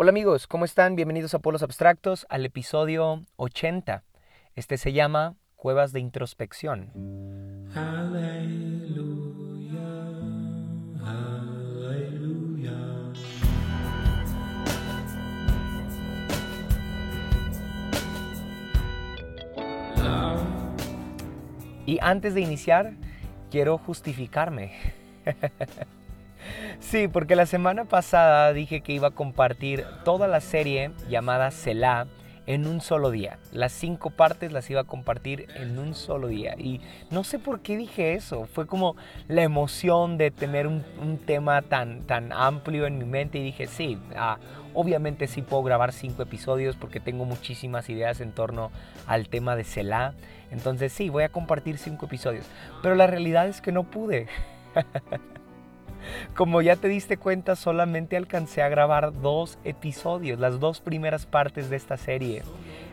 Hola amigos, ¿cómo están? Bienvenidos a Polos Abstractos al episodio 80. Este se llama Cuevas de Introspección. Y antes de iniciar, quiero justificarme. Sí, porque la semana pasada dije que iba a compartir toda la serie llamada Selah en un solo día. Las cinco partes las iba a compartir en un solo día. Y no sé por qué dije eso. Fue como la emoción de tener un, tema tan, tan amplio en mi mente. Y dije, sí, ah, obviamente sí puedo grabar cinco episodios porque tengo muchísimas ideas en torno al tema de Selah. Entonces sí, voy a compartir cinco episodios. Pero la realidad es que no pude. Como ya te diste cuenta, solamente alcancé a grabar dos episodios, las dos primeras partes de esta serie.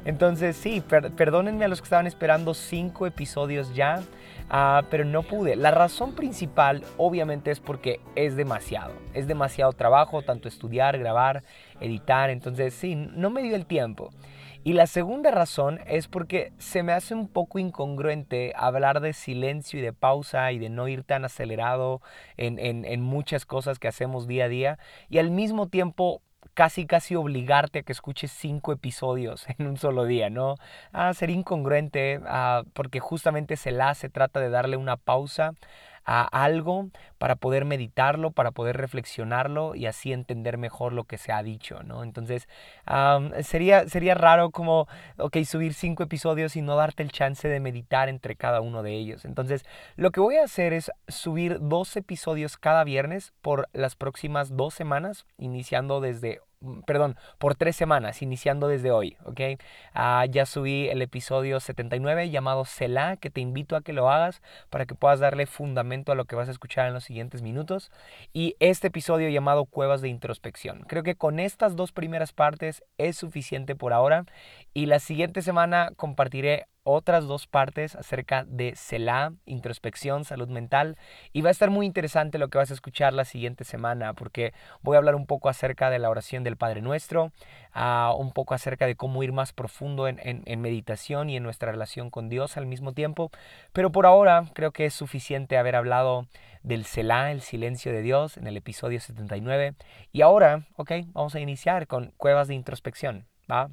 Entonces sí, perdónenme a los que estaban esperando cinco episodios ya, ah, pero no pude. La razón principal obviamente es porque es demasiado. Es demasiado trabajo, tanto estudiar, grabar, editar. Entonces sí, no me dio el tiempo. Y la segunda razón es porque se me hace un poco incongruente hablar de silencio y de pausa y de no ir tan acelerado en, muchas cosas que hacemos día a día y al mismo tiempo casi casi obligarte a que escuches cinco episodios en un solo día, ¿no? Ah, sería incongruente ah, porque justamente se la se trata de darle una pausa a algo para poder meditarlo, para poder reflexionarlo y así entender mejor lo que se ha dicho, ¿no? Entonces, sería, sería raro como, ok, subir cinco episodios y no darte el chance de meditar entre cada uno de ellos. Entonces, lo que voy a hacer es subir dos episodios cada viernes por las próximas dos semanas, iniciando desde perdón, por tres semanas, iniciando desde hoy, ¿ok? Ah, ya subí el episodio 79 llamado Selah, que te invito a que lo hagas para que puedas darle fundamento a lo que vas a escuchar en los siguientes minutos. Y este episodio llamado Cuevas de Introspección. Creo que con estas dos primeras partes es suficiente por ahora. Y la siguiente semana compartiré otras dos partes acerca de Selah, introspección, salud mental. Y va a estar muy interesante lo que vas a escuchar la siguiente semana, porque voy a hablar un poco acerca de la oración del Padre Nuestro, uh, un poco acerca de cómo ir más profundo en, meditación y en nuestra relación con Dios al mismo tiempo. Pero por ahora creo que es suficiente haber hablado del Selah, el silencio de Dios, en el episodio 79. Y ahora, ok, vamos a iniciar con cuevas de introspección. ¿va?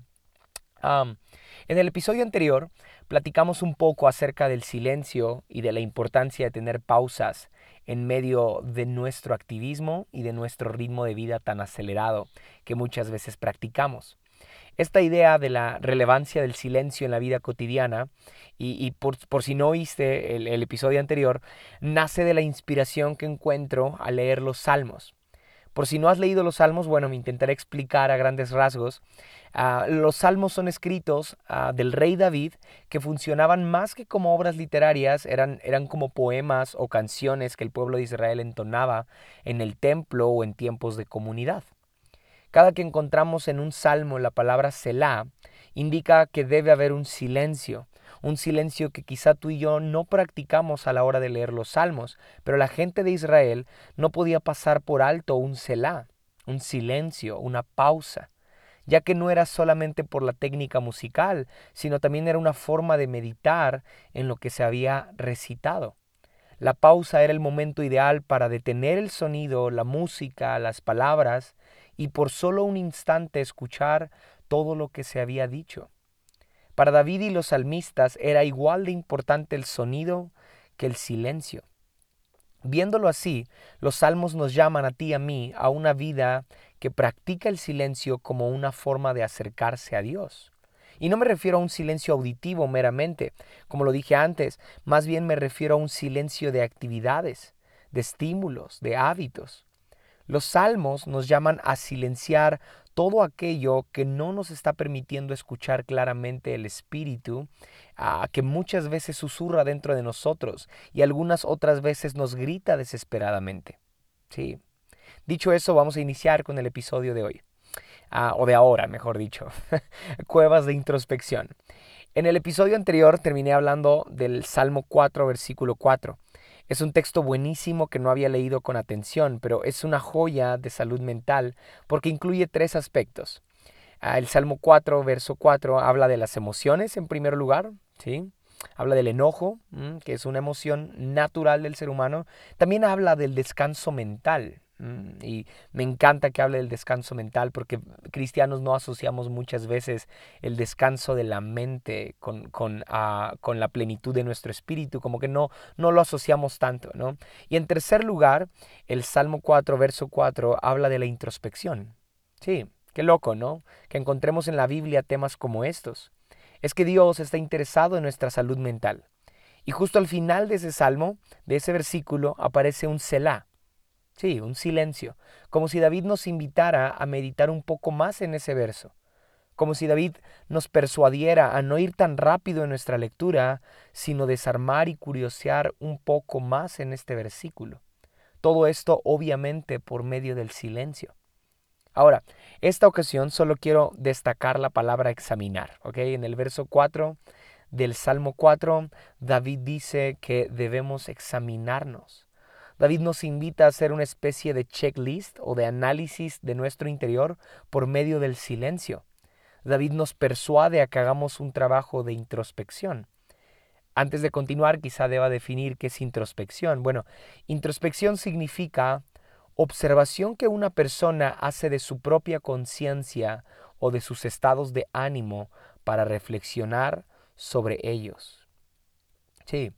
En el episodio anterior platicamos un poco acerca del silencio y de la importancia de tener pausas en medio de nuestro activismo y de nuestro ritmo de vida tan acelerado que muchas veces practicamos. Esta idea de la relevancia del silencio en la vida cotidiana, y, por, si no oíste el episodio anterior, nace de la inspiración que encuentro al leer los salmos. Por si no has leído los salmos, bueno, me intentaré explicar a grandes rasgos. Ah, los salmos son escritos ah, del rey David que funcionaban más que como obras literarias, eran, eran como poemas o canciones que el pueblo de Israel entonaba en el templo o en tiempos de comunidad. Cada que encontramos en un salmo la palabra Selah, indica que debe haber un silencio, un silencio que quizá tú y yo no practicamos a la hora de leer los salmos, pero la gente de Israel no podía pasar por alto un Selah, un silencio, una pausa, ya que no era solamente por la técnica musical, sino también era una forma de meditar en lo que se había recitado. La pausa era el momento ideal para detener el sonido, la música, las palabras y por solo un instante escuchar todo lo que se había dicho. Para David y los salmistas era igual de importante el sonido que el silencio. Viéndolo así, los salmos nos llaman a ti y a mí a una vida que practica el silencio como una forma de acercarse a Dios. Y no me refiero a un silencio auditivo meramente, como lo dije antes, más bien me refiero a un silencio de actividades, de estímulos, de hábitos. Los salmos nos llaman a silenciar todo aquello que no nos está permitiendo escuchar claramente el Espíritu, a que muchas veces susurra dentro de nosotros y algunas otras veces nos grita desesperadamente. Sí. Dicho eso, vamos a iniciar con el episodio de hoy. Ah, o de ahora, mejor dicho. Cuevas de introspección. En el episodio anterior terminé hablando del Salmo 4, versículo 4 Es un texto buenísimo que no había leído con atención, pero es una joya de salud mental porque incluye tres aspectos. Ah, el Salmo 4, verso 4, habla de las emociones en primer lugar, ¿sí? Habla del enojo, que es una emoción natural del ser humano. También habla del descanso mental, Mm, y me encanta que hable del descanso mental porque cristianos no asociamos muchas veces el descanso de la mente con, con, ah, con, la plenitud de nuestro espíritu, como que no, no lo asociamos tanto, ¿no? Y en tercer lugar, el Salmo 4, verso 4, habla de la introspección. Sí, qué loco, ¿no? Que encontremos en la Biblia temas como estos. Es que Dios está interesado en nuestra salud mental. Y justo al final de ese salmo, de ese versículo, aparece un Selah Sí, un silencio, como si David nos invitara a meditar un poco más en ese verso, como si David nos persuadiera a no ir tan rápido en nuestra lectura, sino desarmar y curiosear un poco más en este versículo. Todo esto obviamente por medio del silencio. Ahora, esta ocasión solo quiero destacar la palabra examinar. En el verso 4 del Salmo 4, David dice que debemos examinarnos. David nos invita a hacer una especie de checklist o de análisis de nuestro interior por medio del silencio. David nos persuade a que hagamos un trabajo de introspección. Antes de continuar, quizá deba definir qué es introspección. Bueno, introspección significa observación que una persona hace de su propia conciencia o de sus estados de ánimo para reflexionar sobre ellos. Sí,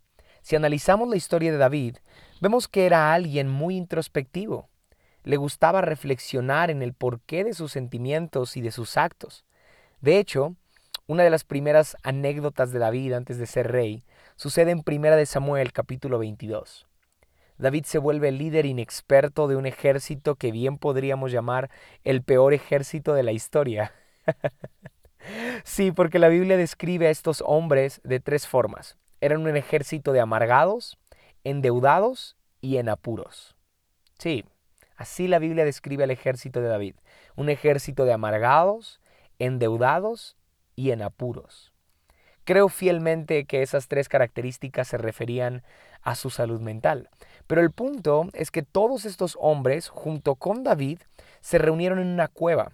si analizamos la historia de David, vemos que era alguien muy introspectivo. Le gustaba reflexionar en el porqué de sus sentimientos y de sus actos. De hecho, una de las primeras anécdotas de David antes de ser rey sucede en Primera de Samuel capítulo 22. David se vuelve líder inexperto de un ejército que bien podríamos llamar el peor ejército de la historia. sí, porque la Biblia describe a estos hombres de tres formas. Eran un ejército de amargados, endeudados y en apuros. Sí, así la Biblia describe al ejército de David. Un ejército de amargados, endeudados y en apuros. Creo fielmente que esas tres características se referían a su salud mental. Pero el punto es que todos estos hombres, junto con David, se reunieron en una cueva,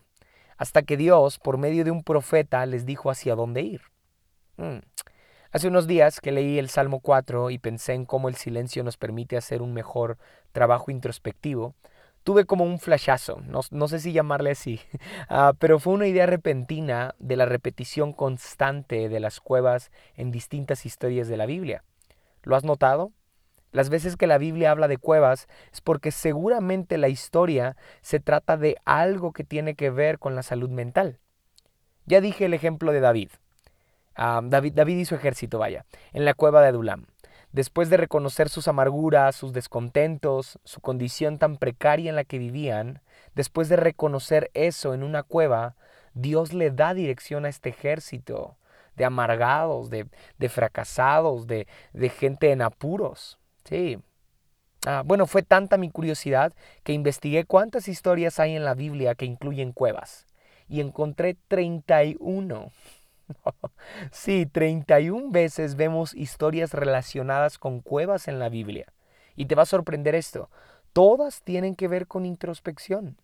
hasta que Dios, por medio de un profeta, les dijo hacia dónde ir. Hmm. Hace unos días que leí el Salmo 4 y pensé en cómo el silencio nos permite hacer un mejor trabajo introspectivo, tuve como un flashazo, no, sé si llamarle así, ah, pero fue una idea repentina de la repetición constante de las cuevas en distintas historias de la Biblia. ¿Lo has notado? Las veces que la Biblia habla de cuevas es porque seguramente la historia se trata de algo que tiene que ver con la salud mental. Ya dije el ejemplo de David. David, David y su ejército, vaya, en la cueva de Adulam. Después de reconocer sus amarguras, sus descontentos, su condición tan precaria en la que vivían, después de reconocer eso en una cueva, Dios le da dirección a este ejército de amargados, de, fracasados, de, gente en apuros. Sí. Ah, bueno, fue tanta mi curiosidad que investigué cuántas historias hay en la Biblia que incluyen cuevas y encontré 31. sí, 31 veces vemos historias relacionadas con cuevas en la Biblia. Y te va a sorprender esto. Todas tienen que ver con introspección.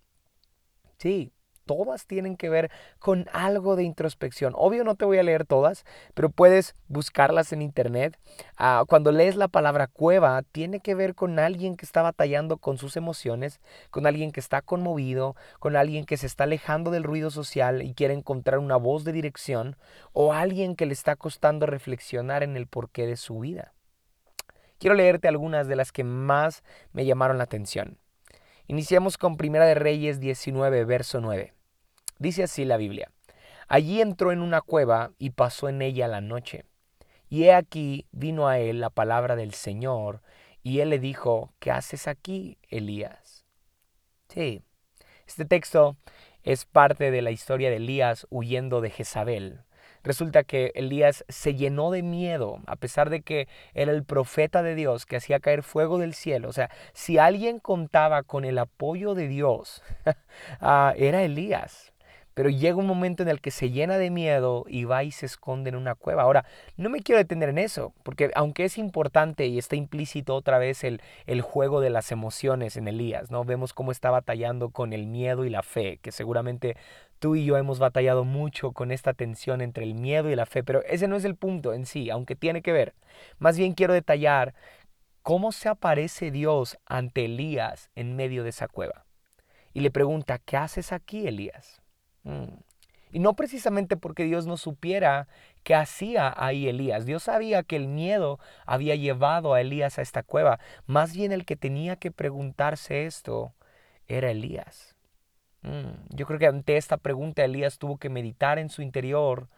Sí, todas tienen que ver con algo de introspección. Obvio no te voy a leer todas, pero puedes buscarlas en internet. Ah, cuando lees la palabra cueva, tiene que ver con alguien que está batallando con sus emociones, con alguien que está conmovido, con alguien que se está alejando del ruido social y quiere encontrar una voz de dirección, o alguien que le está costando reflexionar en el porqué de su vida. Quiero leerte algunas de las que más me llamaron la atención. Iniciamos con Primera de Reyes 19, verso 9. Dice así la Biblia. Allí entró en una cueva y pasó en ella la noche. Y he aquí vino a él la palabra del Señor, y él le dijo, ¿qué haces aquí, Elías? Sí, este texto es parte de la historia de Elías huyendo de Jezabel. Resulta que Elías se llenó de miedo, a pesar de que era el profeta de Dios que hacía caer fuego del cielo. O sea, si alguien contaba con el apoyo de Dios, ah, era Elías. Pero llega un momento en el que se llena de miedo y va y se esconde en una cueva. Ahora, no me quiero detener en eso, porque aunque es importante y está implícito otra vez el, el juego de las emociones en Elías, ¿no? Vemos cómo está batallando con el miedo y la fe, que seguramente tú y yo hemos batallado mucho con esta tensión entre el miedo y la fe, pero ese no es el punto en sí, aunque tiene que ver. Más bien quiero detallar cómo se aparece Dios ante Elías en medio de esa cueva. Y le pregunta, ¿qué haces aquí, Elías? Mm. Y no precisamente porque Dios no supiera qué hacía ahí Elías. Dios sabía que el miedo había llevado a Elías a esta cueva. Más bien el que tenía que preguntarse esto era Elías. Mm. Yo creo que ante esta pregunta Elías tuvo que meditar en su interior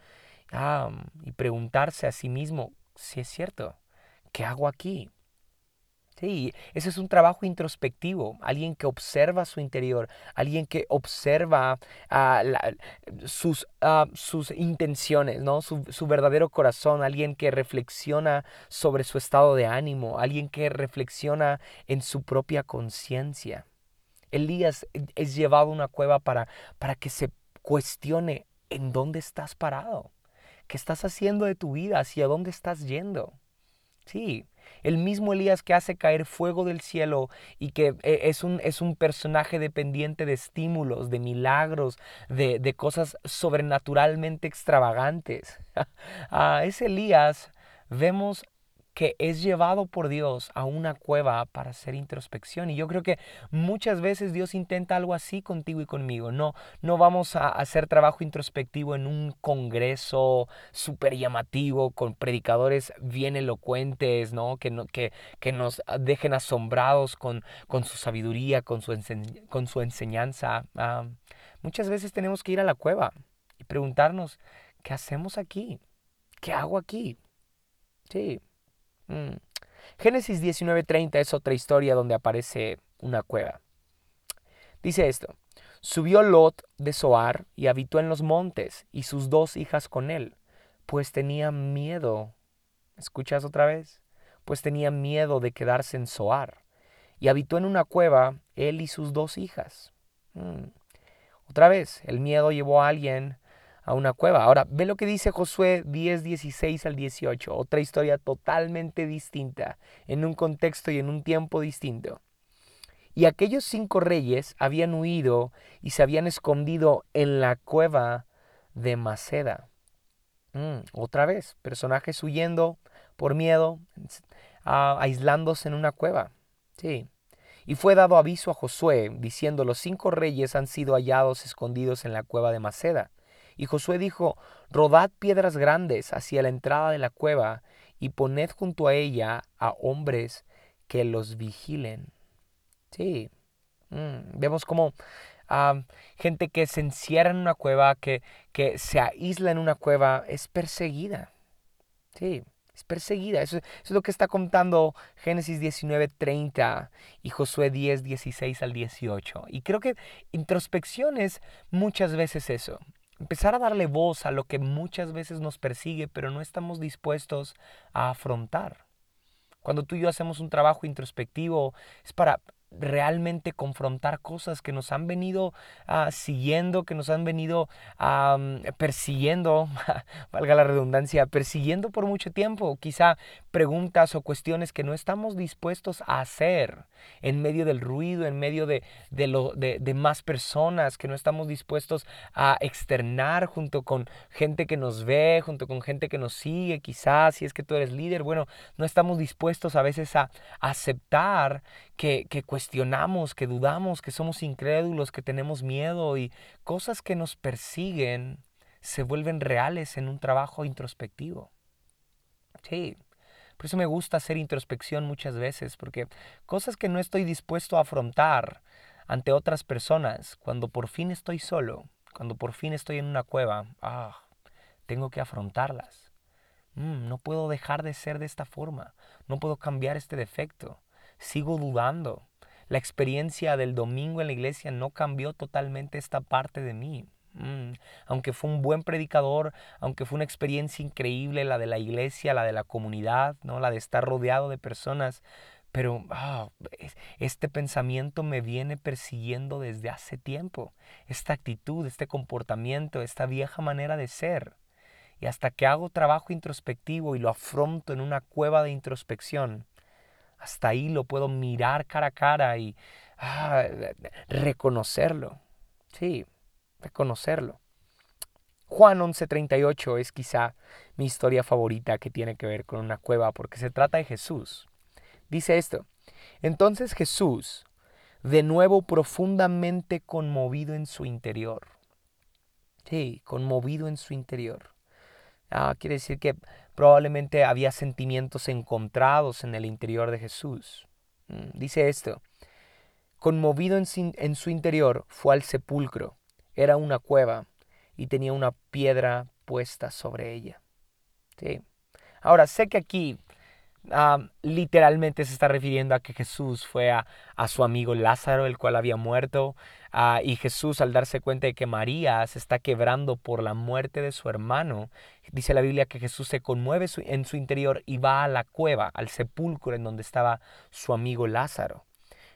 y preguntarse a sí mismo si es cierto, ¿qué hago aquí? Sí, ese es un trabajo introspectivo, alguien que observa su interior, alguien que observa ah, sus, ah, sus, intenciones, ¿no? Su, su, verdadero corazón, alguien que reflexiona sobre su estado de ánimo, alguien que reflexiona en su propia conciencia. Elías es llevado a una cueva para, para que se cuestione en dónde estás parado, qué estás haciendo de tu vida, hacia dónde estás yendo. Sí, el mismo Elías que hace caer fuego del cielo y que eh, es un, es un personaje dependiente de estímulos, de milagros, de, de cosas sobrenaturalmente extravagantes. a ese Elías vemos que es llevado por Dios a una cueva para hacer introspección. Y yo creo que muchas veces Dios intenta algo así contigo y conmigo. No, no vamos a hacer trabajo introspectivo en un congreso súper llamativo con predicadores bien elocuentes, ¿no? Que, no, que, que nos dejen asombrados con, con su sabiduría, con su, con su enseñanza. Ah, muchas veces tenemos que ir a la cueva y preguntarnos, ¿qué hacemos aquí? ¿Qué hago aquí? Sí, Mm. Génesis 19:30 es otra historia donde aparece una cueva. Dice esto, subió Lot de Zoar y habitó en los montes y sus dos hijas con él, pues tenía miedo. ¿Escuchas otra vez? Pues tenía miedo de quedarse en Zoar. Y habitó en una cueva él y sus dos hijas. Mm. Otra vez, el miedo llevó a alguien a una cueva. Ahora, ve lo que dice Josué 10, 16 al 18, otra historia totalmente distinta, en un contexto y en un tiempo distinto. Y aquellos cinco reyes habían huido y se habían escondido en la cueva de Maceda. Mm, otra vez, personajes huyendo por miedo, aislándose en una cueva. Sí. Y fue dado aviso a Josué, diciendo, los cinco reyes han sido hallados escondidos en la cueva de Maceda. Y Josué dijo, rodad piedras grandes hacia la entrada de la cueva y poned junto a ella a hombres que los vigilen. Sí, mm, vemos como gente que se encierra en una cueva, que, que se aísla en una cueva, es perseguida. Sí, es perseguida. Eso, es lo que está contando Génesis 19, 30 y Josué 10, 16 al 18. Y creo que introspección es muchas veces eso. Empezar a darle voz a lo que muchas veces nos persigue, pero no estamos dispuestos a afrontar. Cuando tú y yo hacemos un trabajo introspectivo, es para realmente confrontar cosas que nos han venido ah, siguiendo, que nos han venido persiguiendo, valga la redundancia, persiguiendo por mucho tiempo. Quizá preguntas o cuestiones que no estamos dispuestos a hacer en medio del ruido, en medio de, de, lo, de, de más personas, que no estamos dispuestos a externar junto con gente que nos ve, junto con gente que nos sigue, quizás si es que tú eres líder, bueno, no estamos dispuestos a veces a aceptar que, que cuestionamos, que dudamos, que somos incrédulos, que tenemos miedo y cosas que nos persiguen se vuelven reales en un trabajo introspectivo. Sí, por eso me gusta hacer introspección muchas veces, porque cosas que no estoy dispuesto a afrontar ante otras personas, cuando por fin estoy solo, cuando por fin estoy en una cueva, ah, tengo que afrontarlas. Mm, no puedo dejar de ser de esta forma, no puedo cambiar este defecto, sigo dudando, la experiencia del domingo en la iglesia no cambió totalmente esta parte de mí. Mm, aunque fue un buen predicador, aunque fue una experiencia increíble la de la iglesia, la de la comunidad, ¿no? la de estar rodeado de personas, pero ah, este pensamiento me viene persiguiendo desde hace tiempo. Esta actitud, este comportamiento, esta vieja manera de ser. Y hasta que hago trabajo introspectivo y lo afronto en una cueva de introspección, hasta ahí lo puedo mirar cara a cara y ah, reconocerlo. Sí, reconocerlo. Juan 11:38 es quizá mi historia favorita que tiene que ver con una cueva porque se trata de Jesús. Dice esto, entonces Jesús, de nuevo profundamente conmovido en su interior. Sí, conmovido en su interior. Ah, quiere decir que probablemente había sentimientos encontrados en el interior de Jesús. Mm, dice esto, conmovido en, en su interior fue al sepulcro. Era una cueva y tenía una piedra puesta sobre ella. Sí. Ahora, sé que aquí literalmente se está refiriendo a que Jesús fue a, su amigo Lázaro, el cual había muerto, ah, y Jesús al darse cuenta de que María se está quebrando por la muerte de su hermano, dice la Biblia que Jesús se conmueve en su interior y va a la cueva, al sepulcro en donde estaba su amigo Lázaro.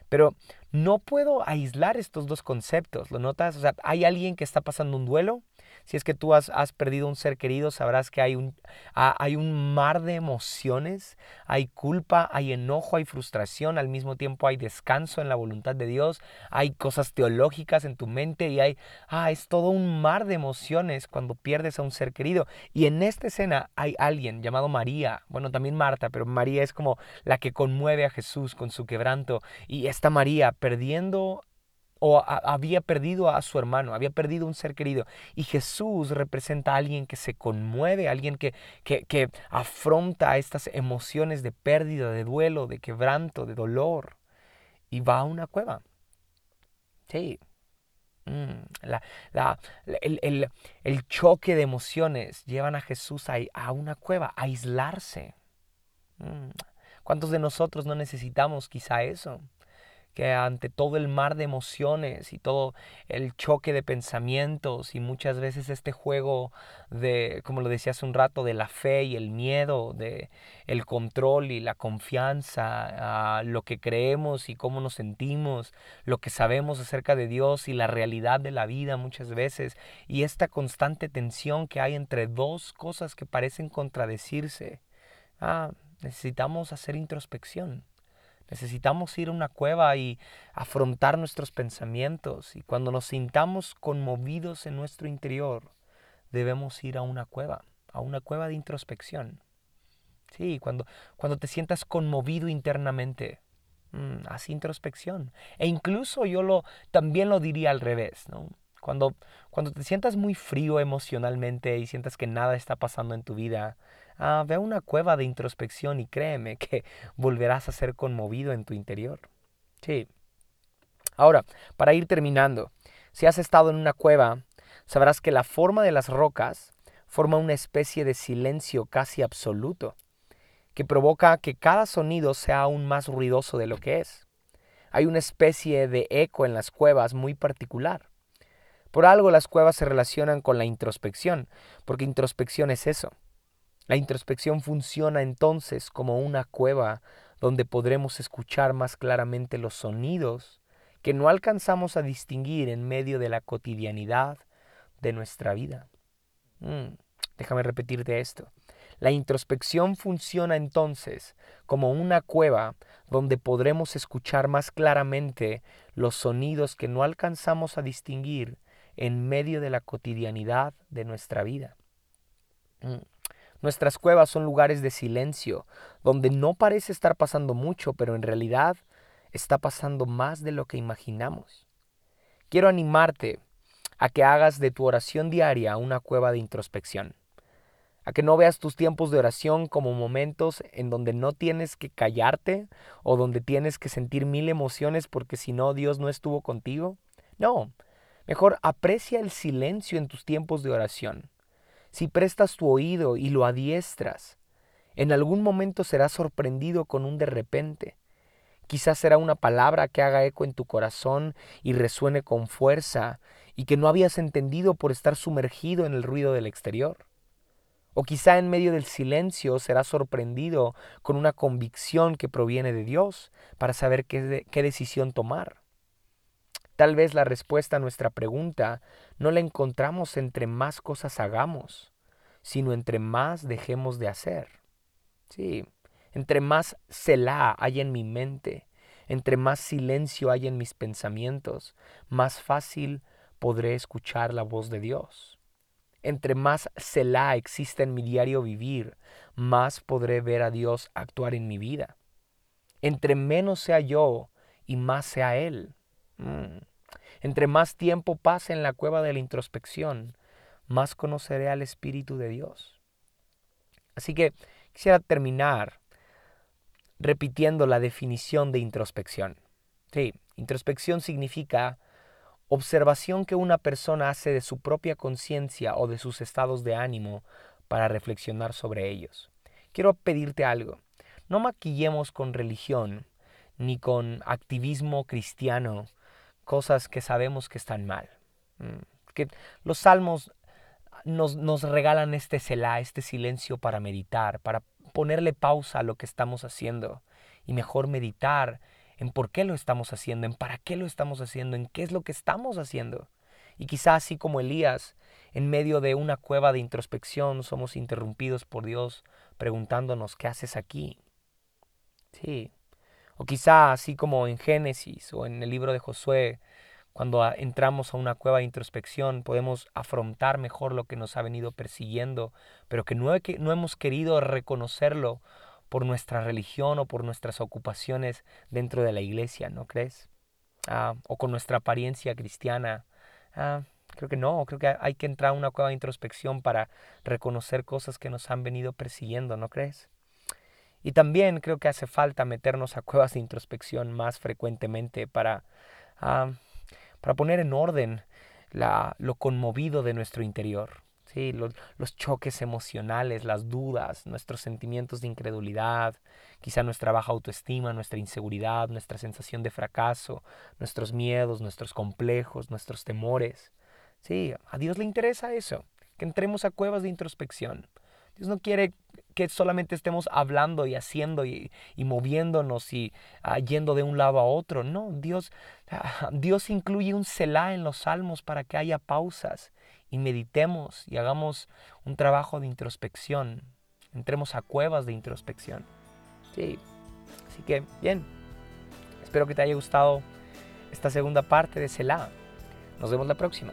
Pero no puedo aislar estos dos conceptos, ¿lo notas? O sea, hay alguien que está pasando un duelo si es que tú has, perdido un ser querido, sabrás que hay un, hay un mar de emociones, hay culpa, hay enojo, hay frustración, al mismo tiempo hay descanso en la voluntad de Dios, hay cosas teológicas en tu mente y hay, ah, es todo un mar de emociones cuando pierdes a un ser querido. Y en esta escena hay alguien llamado María, bueno, también Marta, pero María es como la que conmueve a Jesús con su quebranto. Y esta María perdiendo o había perdido a su hermano, había perdido un ser querido. Y Jesús representa a alguien que se conmueve, alguien que, que, afronta estas emociones de pérdida, de duelo, de quebranto, de dolor. Y va a una cueva. Sí. Mm, el, choque de emociones llevan a Jesús a, a una cueva, a aislarse. Mm, ¿Cuántos de nosotros no necesitamos quizá eso? Que ante todo el mar de emociones y todo el choque de pensamientos y muchas veces este juego de, como lo decía hace un rato, de la fe y el miedo, de el control y la confianza, a lo que creemos y cómo nos sentimos, lo que sabemos acerca de Dios y la realidad de la vida muchas veces y esta constante tensión que hay entre dos cosas que parecen contradecirse. Ah, necesitamos hacer introspección Necesitamos ir a una cueva y afrontar nuestros pensamientos. Y cuando nos sintamos conmovidos en nuestro interior, debemos ir a una cueva, a una cueva de introspección. Sí, cuando, cuando te sientas conmovido internamente, mm, haz introspección. E incluso yo lo, también lo diría al revés, ¿no? Cuando, cuando te sientas muy frío emocionalmente y sientas que nada está pasando en tu vida, Ah, ve a una cueva de introspección y créeme que volverás a ser conmovido en tu interior. Sí. Ahora, para ir terminando, si has estado en una cueva, sabrás que la forma de las rocas forma una especie de silencio casi absoluto, que provoca que cada sonido sea aún más ruidoso de lo que es. Hay una especie de eco en las cuevas muy particular. Por algo las cuevas se relacionan con la introspección, porque introspección es eso, la introspección funciona entonces como una cueva donde podremos escuchar más claramente los sonidos que no alcanzamos a distinguir en medio de la cotidianidad de nuestra vida. Mm, déjame repetirte esto. La introspección funciona entonces como una cueva donde podremos escuchar más claramente los sonidos que no alcanzamos a distinguir en medio de la cotidianidad de nuestra vida. Mm. Nuestras cuevas son lugares de silencio, donde no parece estar pasando mucho, pero en realidad está pasando más de lo que imaginamos. Quiero animarte a que hagas de tu oración diaria una cueva de introspección, a que no veas tus tiempos de oración como momentos en donde no tienes que callarte o donde tienes que sentir mil emociones porque si no Dios no estuvo contigo. No, mejor aprecia el silencio en tus tiempos de oración si prestas tu oído y lo adiestras, en algún momento serás sorprendido con un de repente. Quizás será una palabra que haga eco en tu corazón y resuene con fuerza y que no habías entendido por estar sumergido en el ruido del exterior. O quizá en medio del silencio serás sorprendido con una convicción que proviene de Dios para saber qué, qué, decisión tomar. Tal vez la respuesta a nuestra pregunta no la encontramos entre más cosas hagamos, sino entre más dejemos de hacer. Sí, entre más Selah hay en mi mente, entre más silencio hay en mis pensamientos, más fácil podré escuchar la voz de Dios. Entre más Selah exista en mi diario vivir, más podré ver a Dios actuar en mi vida. Entre menos sea yo y más sea Él. Mm. Entre más tiempo pase en la cueva de la introspección, más conoceré al Espíritu de Dios. Así que quisiera terminar repitiendo la definición de introspección. Sí, introspección significa observación que una persona hace de su propia conciencia o de sus estados de ánimo para reflexionar sobre ellos. Quiero pedirte algo. No maquillemos con religión ni con activismo cristiano cosas que sabemos que están mal. Mm, que los salmos nos, nos regalan este celá, este silencio para meditar, para ponerle pausa a lo que estamos haciendo y mejor meditar en por qué lo estamos haciendo, en para qué lo estamos haciendo, en qué es lo que estamos haciendo. Y quizá así como Elías, en medio de una cueva de introspección, somos interrumpidos por Dios preguntándonos, ¿qué haces aquí? Sí. O quizá así como en Génesis o en el libro de Josué, cuando entramos a una cueva de introspección, podemos afrontar mejor lo que nos ha venido persiguiendo, pero que no, no hemos querido reconocerlo por nuestra religión o por nuestras ocupaciones dentro de la iglesia, ¿no crees? Ah, o con nuestra apariencia cristiana. Ah, creo que no, creo que hay que entrar a una cueva de introspección para reconocer cosas que nos han venido persiguiendo, ¿no crees? Y también creo que hace falta meternos a cuevas de introspección más frecuentemente para, para poner en orden lo conmovido de nuestro interior. ¿sí? Los, los, choques emocionales, las dudas, nuestros sentimientos de incredulidad, quizá nuestra baja autoestima, nuestra inseguridad, nuestra sensación de fracaso, nuestros miedos, nuestros complejos, nuestros temores. Sí, a Dios le interesa eso, que entremos a cuevas de introspección. Dios no quiere que solamente estemos hablando y haciendo y, moviéndonos y ah, yendo de un lado a otro. No, Dios, ah, Dios incluye un Selah en los salmos para que haya pausas y meditemos y hagamos un trabajo de introspección. Entremos a cuevas de introspección. Sí, así que bien, espero que te haya gustado esta segunda parte de Selah. Nos vemos la próxima.